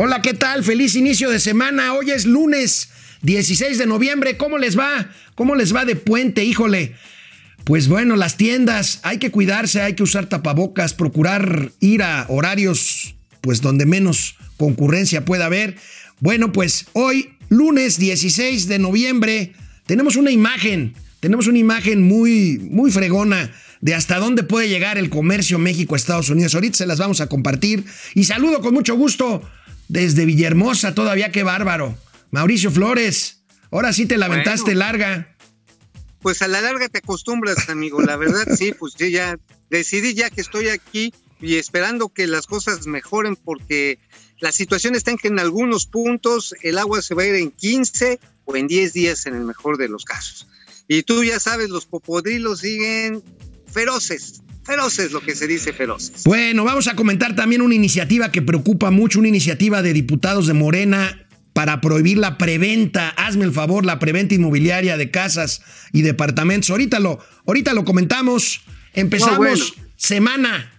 Hola, ¿qué tal? Feliz inicio de semana. Hoy es lunes 16 de noviembre. ¿Cómo les va? ¿Cómo les va de puente? Híjole. Pues bueno, las tiendas, hay que cuidarse, hay que usar tapabocas, procurar ir a horarios pues donde menos concurrencia pueda haber. Bueno, pues hoy, lunes 16 de noviembre, tenemos una imagen, tenemos una imagen muy, muy fregona de hasta dónde puede llegar el comercio México-Estados Unidos. Ahorita se las vamos a compartir. Y saludo con mucho gusto desde Villahermosa, todavía qué bárbaro. Mauricio Flores, ahora sí te la aventaste larga. Pues a la larga te acostumbras, amigo. La verdad, sí, pues yo ya decidí ya que estoy aquí y esperando que las cosas mejoren porque la situación está en que en algunos puntos el agua se va a ir en 15 o en 10 días en el mejor de los casos. Y tú ya sabes, los popodrilos siguen feroces, feroces lo que se dice feroces. Bueno, vamos a comentar también una iniciativa que preocupa mucho, una iniciativa de diputados de Morena para prohibir la preventa, hazme el favor, la preventa inmobiliaria de casas y departamentos. Ahorita lo, ahorita lo comentamos. Empezamos semana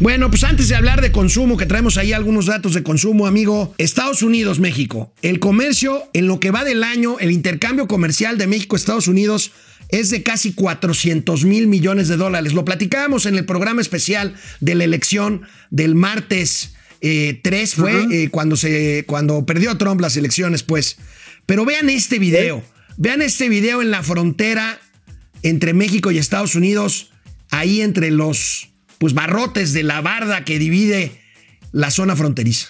Bueno, pues antes de hablar de consumo, que traemos ahí algunos datos de consumo, amigo, Estados Unidos, México. El comercio, en lo que va del año, el intercambio comercial de México, Estados Unidos, es de casi 400 mil millones de dólares. Lo platicábamos en el programa especial de la elección del martes eh, 3, fue eh, cuando, se, cuando perdió Trump las elecciones, pues. Pero vean este video, vean este video en la frontera entre México y Estados Unidos, ahí entre los pues barrotes de la barda que divide la zona fronteriza.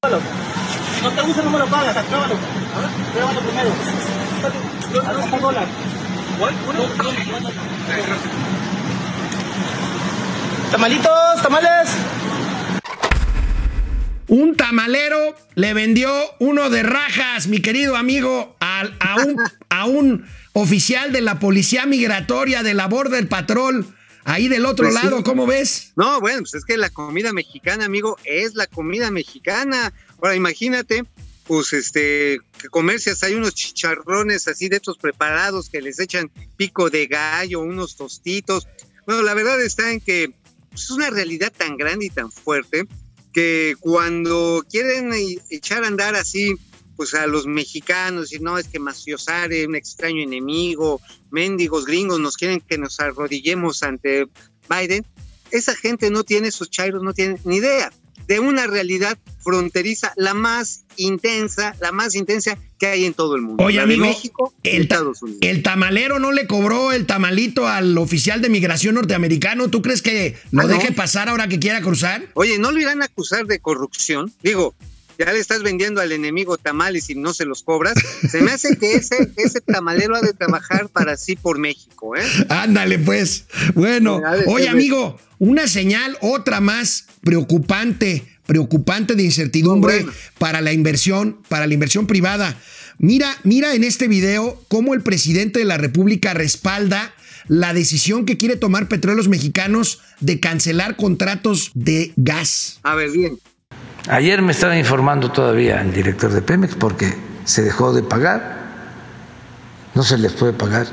No te gusta, no me lo pagas. ¿Uno? Tamalitos, tamales. Un tamalero le vendió uno de rajas, mi querido amigo, a, a un, a un oficial de la policía migratoria de la Border Patrol. Ahí del otro Pues sí. lado, ¿cómo ves? No, bueno, pues es que la comida mexicana, amigo, es la comida mexicana. Ahora imagínate, pues este, que comercias, hay unos chicharrones así de estos preparados que les echan pico de gallo, unos tostitos. Bueno, la verdad está en que pues, es una realidad tan grande y tan fuerte que cuando quieren e- echar a andar así, pues a los mexicanos, y no, es que Maciosare, un extraño enemigo, mendigos gringos, nos quieren que nos arrodillemos ante Biden, esa gente no tiene, esos chairos no tienen ni idea de una realidad fronteriza, la más intensa, la más intensa que hay en todo el mundo. Oye, la amigo, de México el, ta- Estados Unidos. el tamalero no le cobró el tamalito al oficial de migración norteamericano. ¿Tú crees que lo Ah, no. deje pasar ahora que quiera cruzar? Oye, ¿no lo irán a acusar de corrupción? Digo, ya le estás vendiendo al enemigo tamales y no se los cobras. Se me hace que ese, ese tamalero ha de trabajar para sí por México, ¿eh? Ándale, pues. Bueno, oye, amigo, una señal, otra más preocupante, preocupante de incertidumbre bueno. para la inversión, para la inversión privada. Mira, mira en este video cómo el presidente de la República respalda la decisión que quiere tomar Petróleos Mexicanos de cancelar contratos de gas. A ver, bien. Ayer me estaba informando todavía el director de Pemex porque se dejó de pagar. No se les puede pagar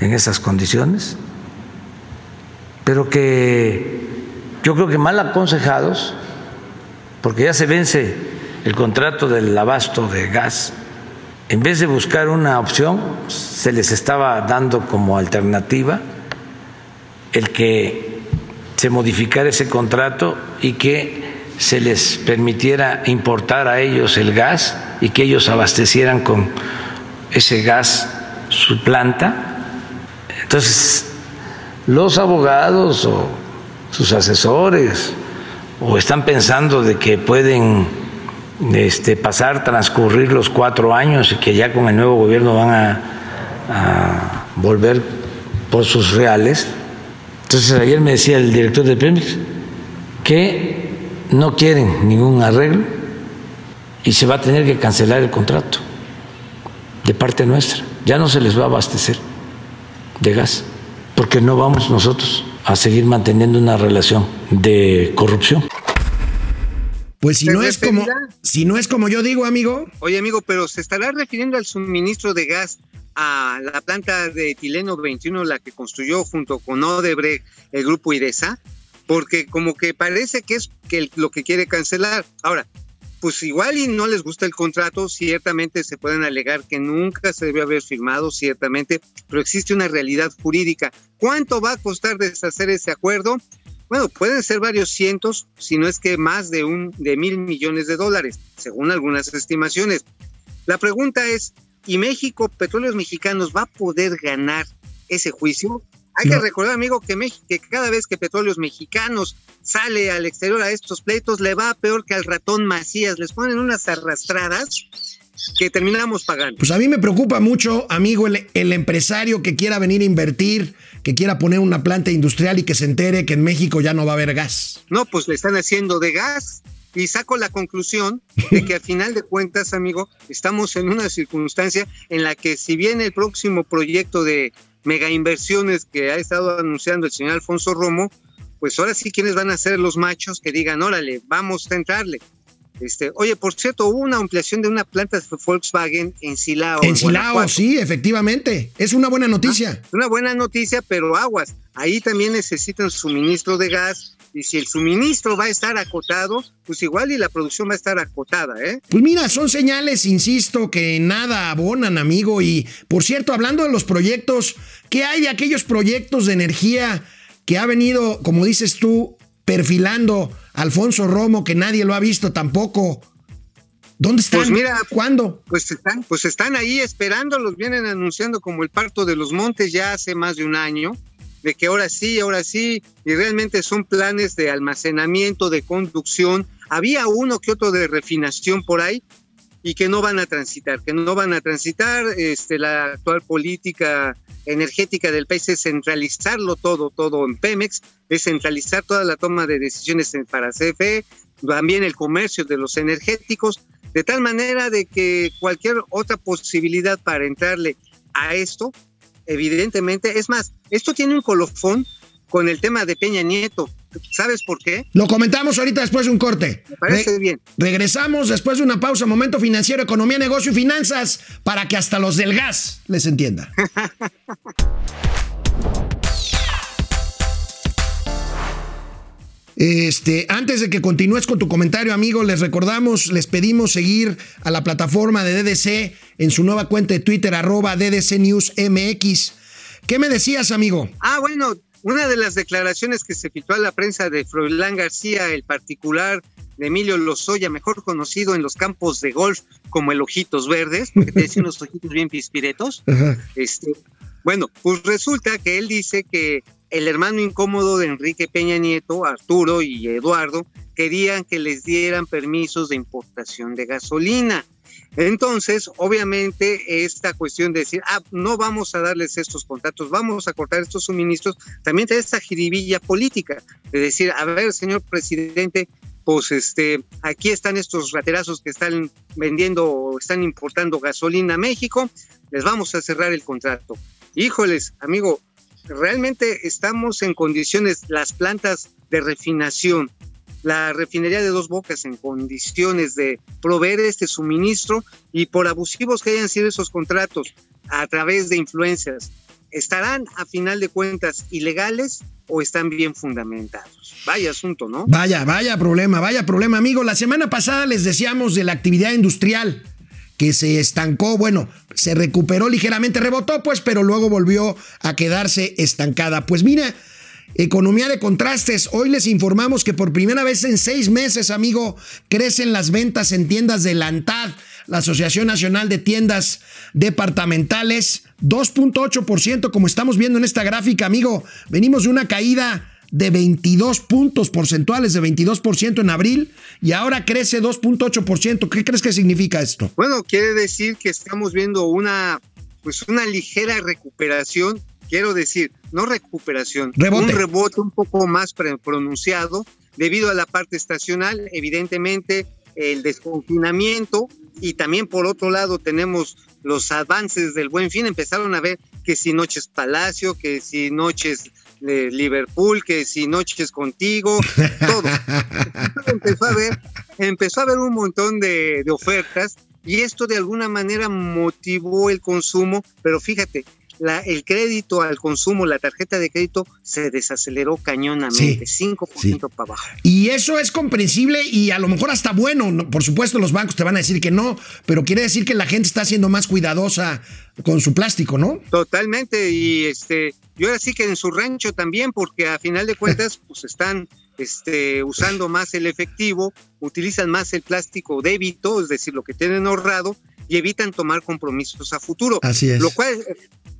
en esas condiciones. Pero que yo creo que mal aconsejados, porque ya se vence el contrato del abasto de gas, en vez de buscar una opción, se les estaba dando como alternativa el que se modificara ese contrato y que se les permitiera importar a ellos el gas y que ellos abastecieran con ese gas su planta. Entonces, los abogados o sus asesores o están pensando de que pueden este, pasar, transcurrir los cuatro años y que ya con el nuevo gobierno van a, a volver por sus reales. Entonces ayer me decía el director de Pemex que no quieren ningún arreglo y se va a tener que cancelar el contrato de parte nuestra. Ya no se les va a abastecer de gas. porque no vamos nosotros a seguir manteniendo una relación de corrupción. Pues si ¿Se no es como si no es como yo digo, amigo, Oye, amigo, pero ¿se estará refiriendo al suministro de gas a la planta de etileno 21, la que construyó junto con Odebrecht el grupo IRESA? Porque como que parece que es que lo que quiere cancelar. Ahora, pues igual y no les gusta el contrato, ciertamente se pueden alegar que nunca se debió haber firmado, ciertamente, pero existe una realidad jurídica. ¿Cuánto va a costar deshacer ese acuerdo? Bueno, pueden ser varios cientos, si no es que más de un de mil millones de dólares, según algunas estimaciones. La pregunta es, ¿y México, Petróleos Mexicanos, va a poder ganar ese juicio? Hay No. que recordar, amigo, que, Mex- que cada vez que Petróleos Mexicanos sale al exterior a estos pleitos, le va peor que al ratón Macías. Les ponen unas arrastradas que terminamos pagando. pues a mí me preocupa mucho, amigo, el, el empresario que quiera venir a invertir, que quiera poner una planta industrial y que se entere que en México ya no va a haber gas. No, pues le están haciendo de gas. Y saco la conclusión de que al final de cuentas, amigo, estamos en una circunstancia en la que si bien el próximo proyecto de mega inversiones que ha estado anunciando el señor Alfonso Romo, pues ahora sí quienes van a ser los machos que digan, órale, vamos a entrarle. Este, oye, por cierto, hubo una ampliación de una planta de Volkswagen en Silao. en Silao, sí, efectivamente. Es una buena noticia. Una buena noticia, pero aguas. Ahí también necesitan suministro de gas. Y si el suministro va a estar acotado, pues igual y la producción va a estar acotada, ¿eh? Pues mira, son señales, insisto, que nada abonan, amigo. Y por cierto, hablando de los proyectos, ¿qué hay de aquellos proyectos de energía que ha venido, como dices tú, perfilando Alfonso Romo, que nadie lo ha visto tampoco? ¿Dónde están? Pues mira, ¿Cuándo? Pues están, pues están ahí esperando, los vienen anunciando como el parto de los montes ya hace más de un año, de que ahora sí, ahora sí, y realmente son planes de almacenamiento, de conducción. Había uno que otro de refinación por ahí y que no van a transitar, que no van a transitar. Este, la actual política energética del país es centralizarlo todo, todo en Pemex, es centralizar toda la toma de decisiones para CFE, también el comercio de los energéticos, de tal manera de que cualquier otra posibilidad para entrarle a esto, evidentemente, es más, esto tiene un colofón con el tema de Peña Nieto. ¿Sabes por qué? Lo comentamos ahorita después de un corte. Me parece Re- bien. Regresamos después de una pausa, momento financiero, economía, negocio y finanzas, para que hasta los del gas les entienda. Este, antes de que continúes con tu comentario, amigo, les recordamos, les pedimos seguir a la plataforma de DDC en su nueva cuenta de Twitter, arroba DDC News MX. ¿Qué me decías, amigo? Ah, bueno, una de las declaraciones que se filtró a la prensa de Froilán García, el particular de Emilio Lozoya, mejor conocido en los campos de golf como el Ojitos Verdes, porque tiene unos ojitos bien pispiretos. Este, bueno, pues resulta que él dice que el hermano incómodo de Enrique Peña Nieto, Arturo y Eduardo, querían que les dieran permisos de importación de gasolina. Entonces, obviamente, esta cuestión de decir, ah, no vamos a darles estos contratos, vamos a cortar estos suministros, también trae esta jiribilla política, de decir, a ver, señor presidente, pues este, aquí están estos raterazos que están vendiendo o están importando gasolina a México, les vamos a cerrar el contrato. Híjoles, amigo, realmente estamos en condiciones, las plantas de refinación, la refinería de Dos Bocas en condiciones de proveer este suministro y por abusivos que hayan sido esos contratos a través de influencias, ¿estarán a final de cuentas ilegales o están bien fundamentados? Vaya asunto, ¿no? Vaya, vaya problema, vaya problema, amigo. La semana pasada les decíamos de la actividad industrial que se estancó, bueno, se recuperó ligeramente, rebotó pues, pero luego volvió a quedarse estancada. Pues mira, economía de contrastes, hoy les informamos que por primera vez en seis meses, amigo, crecen las ventas en tiendas de la ANTAD, la Asociación Nacional de Tiendas Departamentales, 2.8%, como estamos viendo en esta gráfica, amigo, venimos de una caída de 22 puntos porcentuales, de 22% en abril, y ahora crece 2.8%. ¿Qué crees que significa esto? Bueno, quiere decir que estamos viendo una, pues una ligera recuperación, quiero decir, no recuperación, Rebote. un rebote un poco más pronunciado debido a la parte estacional, evidentemente el desconfinamiento y también por otro lado tenemos los avances del buen fin, empezaron a ver que si noches Palacio, que si noches de Liverpool, que si noches contigo, todo. empezó a ver, empezó a haber un montón de, de ofertas y esto de alguna manera motivó el consumo, pero fíjate, la, el crédito al consumo, la tarjeta de crédito se desaceleró cañonamente, 5% sí. para abajo. Y eso es comprensible y a lo mejor hasta bueno. ¿no? Por supuesto, los bancos te van a decir que no, pero quiere decir que la gente está siendo más cuidadosa con su plástico, ¿no? Totalmente, y este, yo ahora sí que en su rancho también, porque a final de cuentas, pues están este, usando más el efectivo, utilizan más el plástico débito, es decir, lo que tienen ahorrado, y evitan tomar compromisos a futuro. Así es. Lo cual,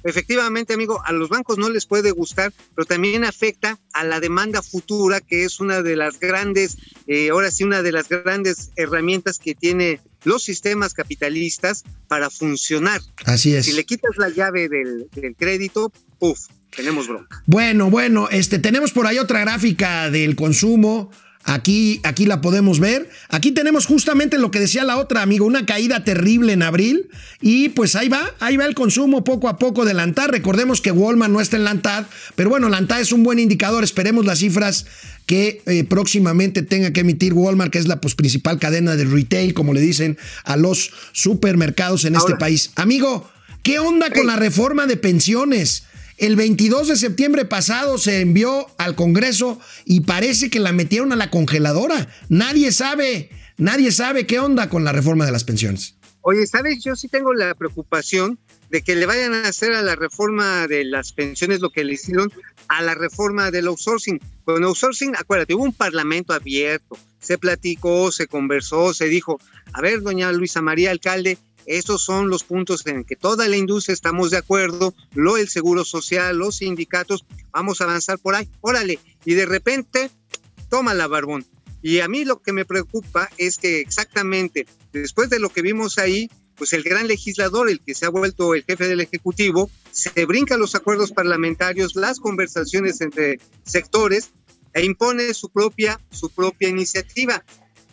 efectivamente, amigo, a los bancos no les puede gustar, pero también afecta a la demanda futura, que es una de las grandes, eh, ahora sí, una de las grandes herramientas que tiene los sistemas capitalistas para funcionar. Así es. Si le quitas la llave del, del crédito, ¡puf! Tenemos bronca. Bueno, bueno, este, tenemos por ahí otra gráfica del consumo. Aquí, aquí la podemos ver. Aquí tenemos justamente lo que decía la otra, amigo, una caída terrible en abril. Y pues ahí va, ahí va el consumo poco a poco de Lantad. Recordemos que Walmart no está en Lantad, pero bueno, Lantad es un buen indicador. Esperemos las cifras que eh, próximamente tenga que emitir Walmart, que es la pues, principal cadena de retail, como le dicen a los supermercados en Ahora, este país. Amigo, ¿qué onda con la reforma de pensiones? El 22 de septiembre pasado se envió al Congreso y parece que la metieron a la congeladora. Nadie sabe, nadie sabe qué onda con la reforma de las pensiones. Oye, ¿sabes? Yo sí tengo la preocupación de que le vayan a hacer a la reforma de las pensiones lo que le hicieron a la reforma del outsourcing. Con outsourcing, acuérdate, hubo un parlamento abierto, se platicó, se conversó, se dijo, a ver, doña Luisa María Alcalde, estos son los puntos en que toda la industria estamos de acuerdo, lo el seguro social, los sindicatos, vamos a avanzar por ahí, órale, y de repente, toma la barbón. Y a mí lo que me preocupa es que exactamente después de lo que vimos ahí, pues el gran legislador, el que se ha vuelto el jefe del Ejecutivo, se brinca los acuerdos parlamentarios, las conversaciones entre sectores e impone su propia, su propia iniciativa.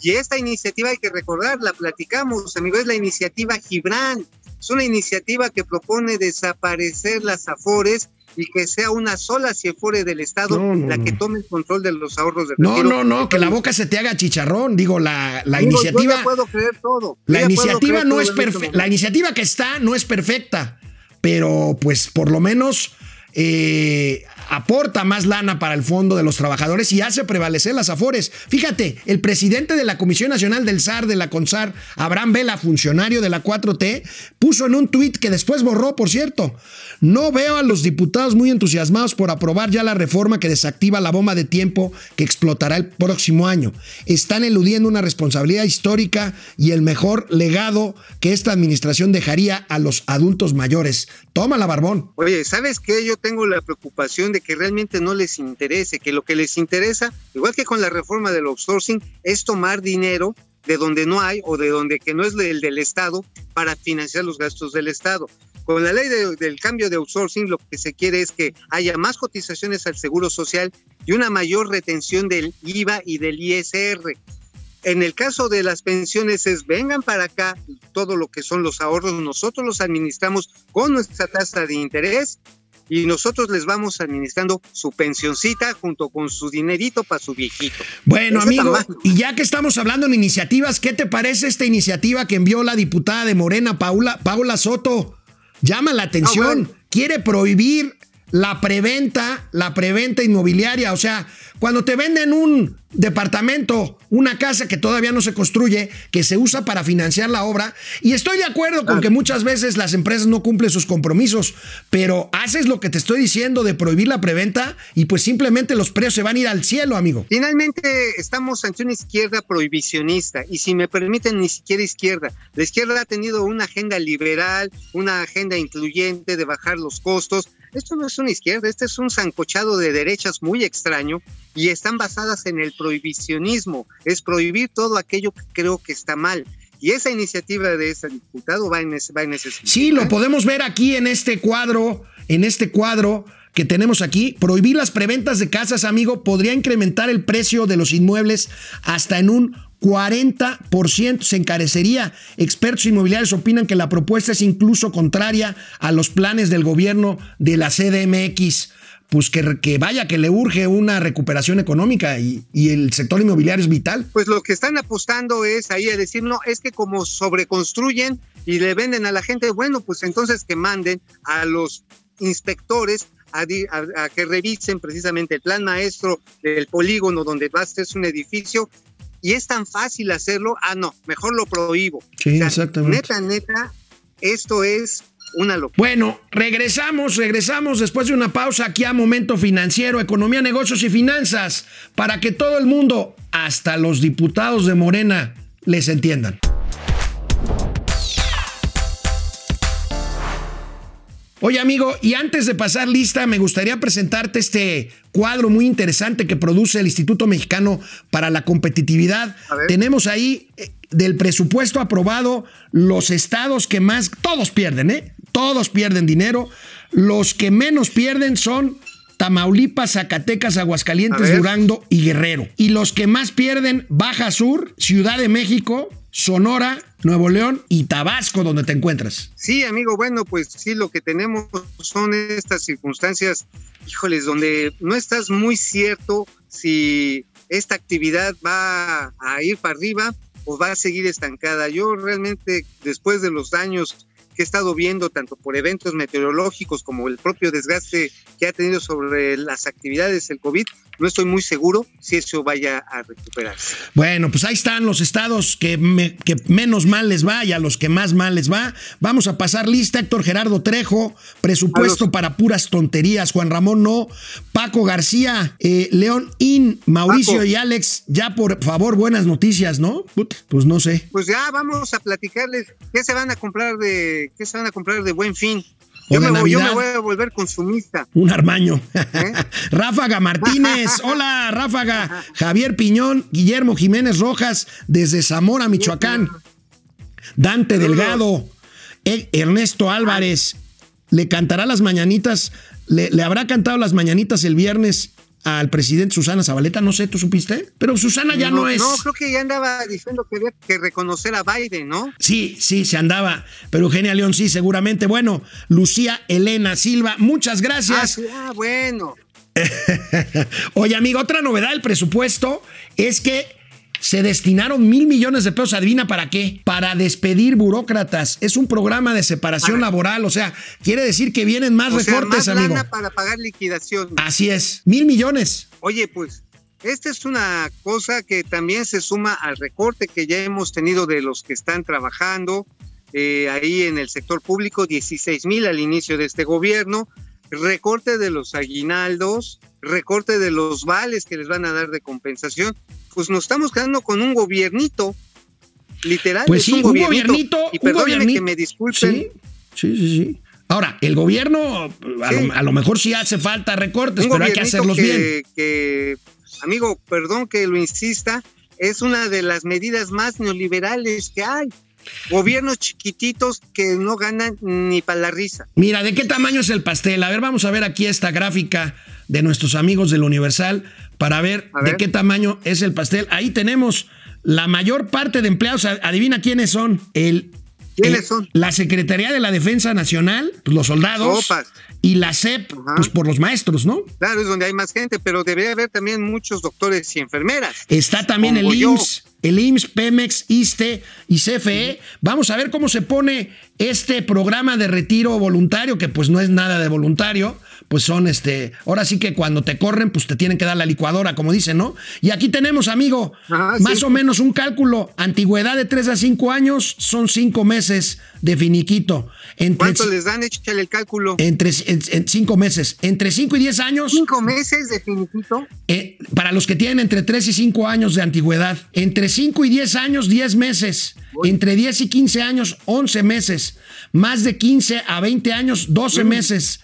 Y esta iniciativa hay que recordar, la platicamos, amigos, es la iniciativa Gibran. Es una iniciativa que propone desaparecer las afores y que sea una sola CIEFORE del Estado no, no, la que tome el control de los ahorros de No, retiro. no, no, que la boca se te haga chicharrón. Digo, la, la iniciativa. Yo ya puedo creer todo. La iniciativa no es este perfecta. La iniciativa que está no es perfecta, pero pues por lo menos eh, aporta más lana para el fondo de los trabajadores y hace prevalecer las afores. Fíjate, el presidente de la Comisión Nacional del SAR, de la CONSAR, Abraham Vela, funcionario de la 4T, puso en un tuit que después borró, por cierto. No veo a los diputados muy entusiasmados por aprobar ya la reforma que desactiva la bomba de tiempo que explotará el próximo año. Están eludiendo una responsabilidad histórica y el mejor legado que esta administración dejaría a los adultos mayores. Tómala, Barbón. Oye, ¿sabes qué? Yo tengo la preocupación de que realmente no les interese, que lo que les interesa, igual que con la reforma del outsourcing, es tomar dinero de donde no hay o de donde que no es del, del Estado para financiar los gastos del Estado. Con la ley de- del cambio de outsourcing lo que se quiere es que haya más cotizaciones al Seguro Social y una mayor retención del IVA y del ISR. En el caso de las pensiones es vengan para acá todo lo que son los ahorros, nosotros los administramos con nuestra tasa de interés y nosotros les vamos administrando su pensioncita junto con su dinerito para su viejito. Bueno, amigo, y ya que estamos hablando en iniciativas, ¿qué te parece esta iniciativa que envió la diputada de Morena, Paula, Paula Soto? Llama la atención. Ah, bueno. Quiere prohibir la preventa, la preventa inmobiliaria. O sea, cuando te venden un departamento, una casa que todavía no se construye, que se usa para financiar la obra, y estoy de acuerdo con que muchas veces las empresas no cumplen sus compromisos, pero haces lo que te estoy diciendo de prohibir la preventa y pues simplemente los precios se van a ir al cielo, amigo. Finalmente estamos ante una izquierda prohibicionista y si me permiten ni siquiera izquierda. La izquierda ha tenido una agenda liberal, una agenda incluyente de bajar los costos. Esto no es una izquierda, este es un zancochado de derechas muy extraño y están basadas en el prohibicionismo, es prohibir todo aquello que creo que está mal. Y esa iniciativa de ese diputado va en ese, va en ese sentido, Sí, lo ¿eh? podemos ver aquí en este cuadro, en este cuadro que tenemos aquí. Prohibir las preventas de casas, amigo, podría incrementar el precio de los inmuebles hasta en un 40% se encarecería. Expertos inmobiliarios opinan que la propuesta es incluso contraria a los planes del gobierno de la CDMX. Pues que, vaya, que le urge una recuperación económica y, el sector inmobiliario es vital. Pues lo que están apostando es ahí a decir, no, es que como sobreconstruyen y le venden a la gente, bueno, pues entonces que manden a los inspectores a, a- que revisen precisamente el plan maestro del polígono donde va a hacerse un edificio y es tan fácil hacerlo, ah, no, mejor lo prohíbo. Sí, O sea, exactamente. Neta, neta, esto es una locura. Bueno, regresamos, regresamos después de una pausa aquí a Momento Financiero, Economía, Negocios y Finanzas, para que todo el mundo, hasta los diputados de Morena, les entiendan. Oye amigo, y antes de pasar lista, me gustaría presentarte este cuadro muy interesante que produce el Instituto Mexicano para la Competitividad. Tenemos ahí eh, del presupuesto aprobado los estados que más, todos pierden, ¿eh? Todos pierden dinero. Los que menos pierden son Tamaulipas, Zacatecas, Aguascalientes. Durango y Guerrero. Y los que más pierden, Baja Sur, Ciudad de México, Sonora, Nuevo León y Tabasco, donde te encuentras. Sí, amigo, bueno, pues sí, lo que tenemos son estas circunstancias, híjoles, donde no estás muy cierto si esta actividad va a ir para arriba o va a seguir estancada. Yo realmente, después de los daños que he estado viendo, tanto por eventos meteorológicos como el propio desgaste que ha tenido sobre las actividades del COVID, no estoy muy seguro si eso vaya a recuperarse. Bueno, pues ahí están los estados que, me- que menos mal les va y a los que más mal les va. Vamos a pasar lista. Héctor Gerardo Trejo, presupuesto los- para puras tonterías. Juan Ramón no. Paco García, eh, León In, Mauricio Paco. y Alex. Ya por favor, buenas noticias, ¿no? Pues no sé. Pues ya vamos a platicarles qué se van a comprar de qué se van a comprar de Buen Fin. Yo, me, voy, yo me voy a volver consumista. Un armaño. ¿Eh? Ráfaga Martínez. Hola, Ráfaga. Javier Piñón, Guillermo Jiménez Rojas, desde Zamora, Michoacán. Dante. Delgado. E- Ernesto Álvarez. Le cantará las mañanitas. Le, le habrá cantado las mañanitas el viernes al presidente Susana Zabaleta. No sé, ¿tú supiste? Pero Susana ya no, es. No, creo que ya andaba diciendo que había que reconocer a Biden, ¿no? Sí, sí, se andaba. Pero Eugenia León sí, seguramente. Bueno, Lucía Elena Silva, muchas Ah, gracias. sí, ah, bueno. Oye, amigo, otra novedad del presupuesto es que se destinaron mil millones de pesos. ¿Adivina para qué? Para despedir burócratas. Es un programa de separación Ah. laboral. O sea, quiere decir que vienen más O sea, recortes, más amigo. lana para pagar liquidación. Así es. Mil millones. Oye, pues, esta es una cosa que también se suma al recorte que ya hemos tenido de los que están trabajando eh, ahí en el sector público, 16 mil al inicio de este gobierno, recorte de los aguinaldos, recorte de los vales que les van a dar de compensación. Pues nos estamos quedando con un gobiernito, literal. Pues es sí, un gobiernito, Y perdónenme que me disculpen. Sí, sí, sí, sí. Ahora, el gobierno, a, Sí. lo, a lo mejor sí hace falta recortes, un pero hay que hacerlos que, bien. que, amigo, perdón que lo insista, es una de las medidas más neoliberales que hay. Gobiernos chiquititos que no ganan ni para la risa. Mira, ¿de qué tamaño es el pastel? A ver, vamos a ver aquí esta gráfica de nuestros amigos del Universal para ver, de qué tamaño es el pastel. Ahí tenemos la mayor parte de empleados. Adivina quiénes son. El, ¿Quiénes son? La Secretaría de la Defensa Nacional, pues, los soldados. Y la CEP, Ajá. pues por los maestros, ¿no? Claro, es donde hay más gente, pero debería haber también muchos doctores y enfermeras. Está también el yo. IMSS, el IMSS, Pemex, ISTE y CFE. Vamos a ver cómo se pone este programa de retiro voluntario, que pues no es nada de voluntario, pues son este, ahora sí que cuando te corren, pues te tienen que dar la licuadora, como dicen, ¿no? Y aquí tenemos, amigo, más sí. o menos un cálculo, antigüedad de 3 a 5 años, son 5 meses de finiquito. Entre, ¿Cuánto les dan? Échale el cálculo. entre en- en cinco meses, entre 5 y 10 años. ¿Cinco meses de finito? Eh, para los que tienen entre 3 y 5 años de antigüedad, entre 5 y 10 años, 10 meses, entre 10 y 15 años, 11 meses, más de 15 a 20 años, 12 meses,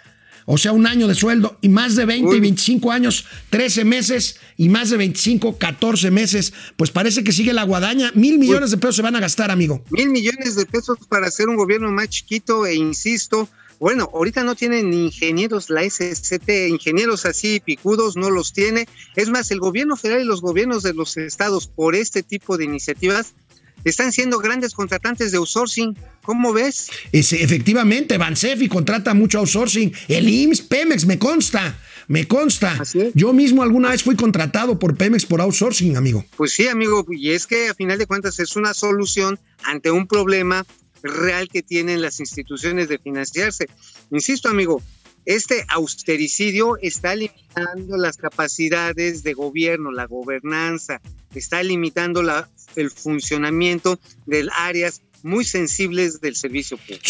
o sea, un año de sueldo, y más de 20 y Uy. 25 años, 13 meses, y más de 25, 14 meses, pues parece que sigue la guadaña, mil millones de pesos se van a gastar, amigo. Mil millones de pesos para hacer un gobierno más chiquito e insisto, Bueno, ahorita no tienen ni ingenieros la SCT, ingenieros así picudos no los tiene. Es más, el gobierno federal y los gobiernos de los estados por este tipo de iniciativas están siendo grandes contratantes de outsourcing. ¿Cómo ves? Es, efectivamente, Bansefi contrata mucho outsourcing. El IMSS, Pemex, me consta. Me consta. Yo mismo alguna vez fui contratado por Pemex por outsourcing, amigo. Pues sí, amigo, y es que a final de cuentas es una solución ante un problema real que tienen las instituciones de financiarse. Insisto, amigo, este austericidio está limitando las capacidades de gobierno, la gobernanza, está limitando la, el funcionamiento de áreas muy sensibles del servicio público.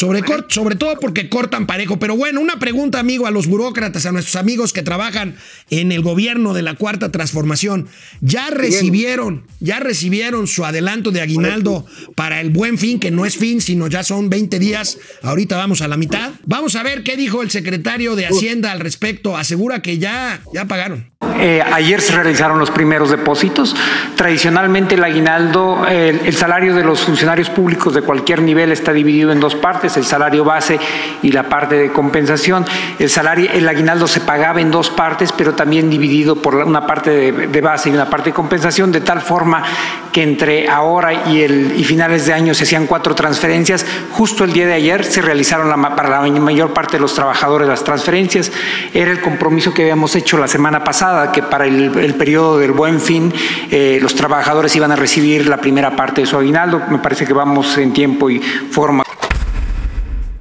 Sobre, todo porque cortan parejo. Pero bueno, una pregunta, amigo, a los burócratas, a nuestros amigos que trabajan en el gobierno de la Cuarta Transformación. ¿Ya recibieron, ya recibieron su adelanto de aguinaldo para el buen fin, que no es fin, sino ya son 20 días? Ahorita vamos a la mitad. Vamos a ver qué dijo el secretario de Hacienda al respecto. Asegura que ya, ya pagaron. Eh, ayer se realizaron los primeros depósitos. Tradicionalmente el aguinaldo, el, el salario de los funcionarios públicos de cualquier nivel está dividido en dos partes, el salario base y la parte de compensación. El salario, el aguinaldo se pagaba en dos partes, pero también dividido por una parte de, base y una parte de compensación, de tal forma que entre ahora y, el, y finales de año se hacían cuatro transferencias. Justo el día de ayer se realizaron la para la mayor parte de los trabajadores las transferencias. Era el compromiso que habíamos hecho la semana pasada, que para el, el periodo del buen fin eh, los trabajadores iban a recibir la primera parte de su aguinaldo. Me parece que vamos en tiempo y forma.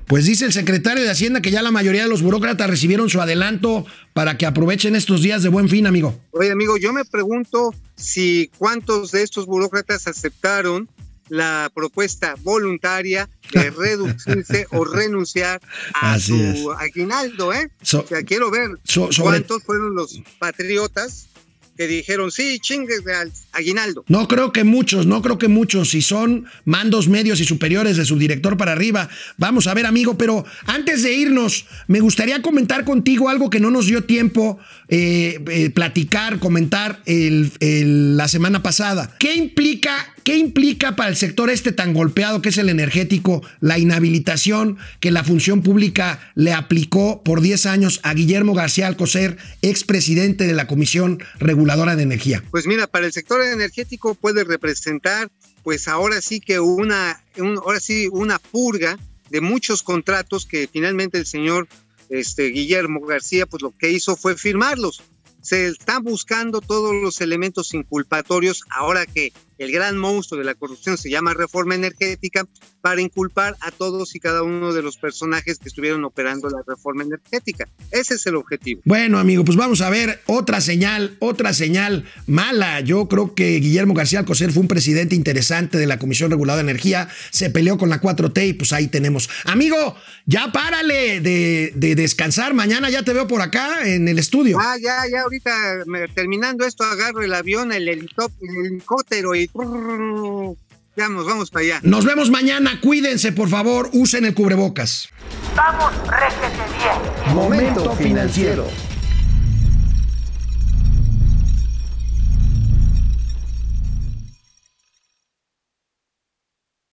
Pues dice el secretario de Hacienda que ya la mayoría de los burócratas recibieron su adelanto para que aprovechen estos días de buen fin, amigo. Oye, amigo, yo me pregunto si cuántos de estos burócratas aceptaron la propuesta voluntaria de reducirse o renunciar a Así es. su aguinaldo, ¿eh? So- o sea, quiero ver so- sobre- cuántos fueron los patriotas que dijeron, sí, chingue al aguinaldo. No creo que muchos, no creo que muchos. Si son mandos medios y superiores de subdirector para arriba. Vamos a ver, amigo, pero antes de irnos, me gustaría comentar contigo algo que no nos dio tiempo eh, eh, platicar, comentar el- la semana pasada. ¿Qué implica, ¿Qué implica para el sector este tan golpeado que es el energético la inhabilitación que la función pública le aplicó por 10 años a Guillermo García Alcocer, expresidente de la Comisión Reguladora de Energía? Pues mira, para el sector energético puede representar, pues ahora sí que una, un- ahora sí una purga de muchos contratos que finalmente el señor este, Guillermo García, pues lo que hizo fue firmarlos. Se están buscando todos los elementos inculpatorios ahora que el gran monstruo de la corrupción se llama reforma energética para inculpar a todos y cada uno de los personajes que estuvieron operando la reforma energética. Ese es el objetivo. Bueno, amigo, pues vamos a ver otra señal, otra señal mala. Yo creo que Guillermo García Alcocer fue un presidente interesante de la Comisión Reguladora de Energía, se peleó con la 4T y pues ahí tenemos. Amigo, ya párale de, de descansar, mañana ya te veo por acá en el estudio. Ah, ya, ya, ahorita me- terminando esto, agarro el avión, el, helicóp- el helicóptero y ya nos vamos para allá. Nos vemos mañana, cuídense por favor, usen el cubrebocas. Vamos, réjete bien. Momento financiero.